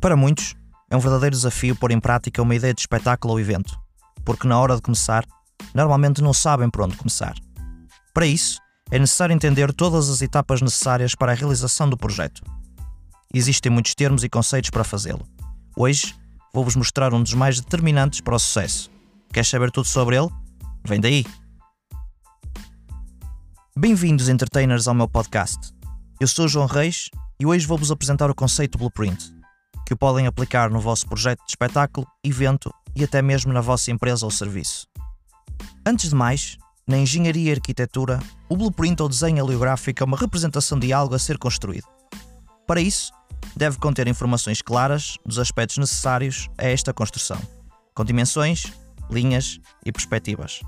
Para muitos, é um verdadeiro desafio pôr em prática uma ideia de espetáculo ou evento, porque na hora de começar, normalmente não sabem por onde começar. Para isso, é necessário entender todas as etapas necessárias para a realização do projeto. Existem muitos termos e conceitos para fazê-lo. Hoje, vou-vos mostrar um dos mais determinantes para o sucesso. Queres saber tudo sobre ele? Vem daí! Bem-vindos, entertainers, ao meu podcast. Eu sou João Reis e hoje vou-vos apresentar o conceito Blueprint, que o podem aplicar no vosso projeto de espetáculo, evento e até mesmo na vossa empresa ou serviço. Antes de mais, na engenharia e arquitetura, o blueprint ou desenho heliográfico é uma representação de algo a ser construído. Para isso, deve conter informações claras dos aspectos necessários a esta construção, com dimensões, linhas e perspectivas.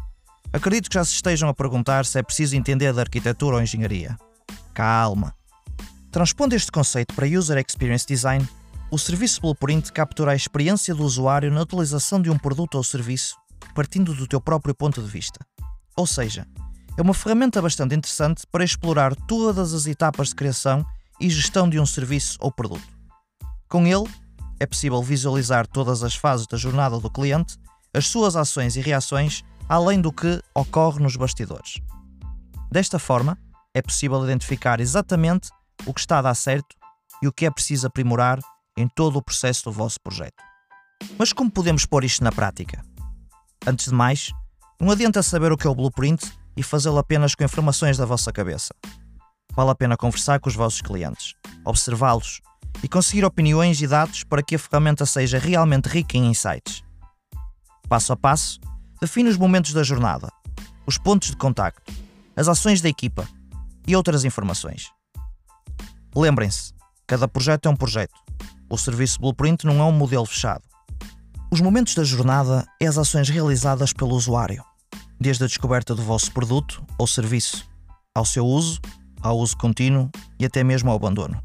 Acredito que já se estejam a perguntar se é preciso entender de arquitetura ou engenharia. Calma! Transpondo este conceito para User Experience Design, o serviço Blueprint captura a experiência do usuário na utilização de um produto ou serviço partindo do teu próprio ponto de vista. Ou seja, é uma ferramenta bastante interessante para explorar todas as etapas de criação e gestão de um serviço ou produto. Com ele, é possível visualizar todas as fases da jornada do cliente, as suas ações e reações, além do que ocorre nos bastidores. Desta forma, é possível identificar exatamente o que está a dar certo e o que é preciso aprimorar em todo o processo do vosso projeto. Mas como podemos pôr isto na prática? Antes de mais, não adianta saber o que é o blueprint e fazê-lo apenas com informações da vossa cabeça. Vale a pena conversar com os vossos clientes, observá-los e conseguir opiniões e dados para que a ferramenta seja realmente rica em insights. Passo a passo, define os momentos da jornada, os pontos de contacto, as ações da equipa e outras informações. Lembrem-se, cada projeto é um projeto. O serviço Blueprint não é um modelo fechado. Os momentos da jornada é as ações realizadas pelo usuário, desde a descoberta do vosso produto ou serviço, ao seu uso, ao uso contínuo e até mesmo ao abandono.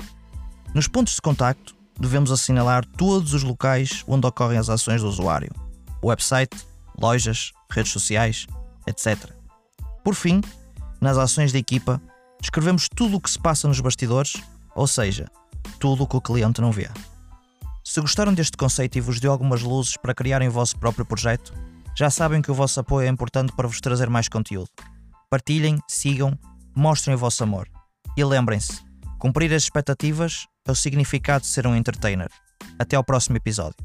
Nos pontos de contacto, devemos assinalar todos os locais onde ocorrem as ações do usuário: website, lojas, redes sociais, etc. Por fim, nas ações da equipa, descrevemos tudo o que se passa nos bastidores, ou seja, tudo o que o cliente não vê. Se gostaram deste conceito e vos deu algumas luzes para criarem o vosso próprio projeto, já sabem que o vosso apoio é importante para vos trazer mais conteúdo. Partilhem, sigam, mostrem o vosso amor. E lembrem-se, cumprir as expectativas é o significado de ser um entertainer. Até ao próximo episódio.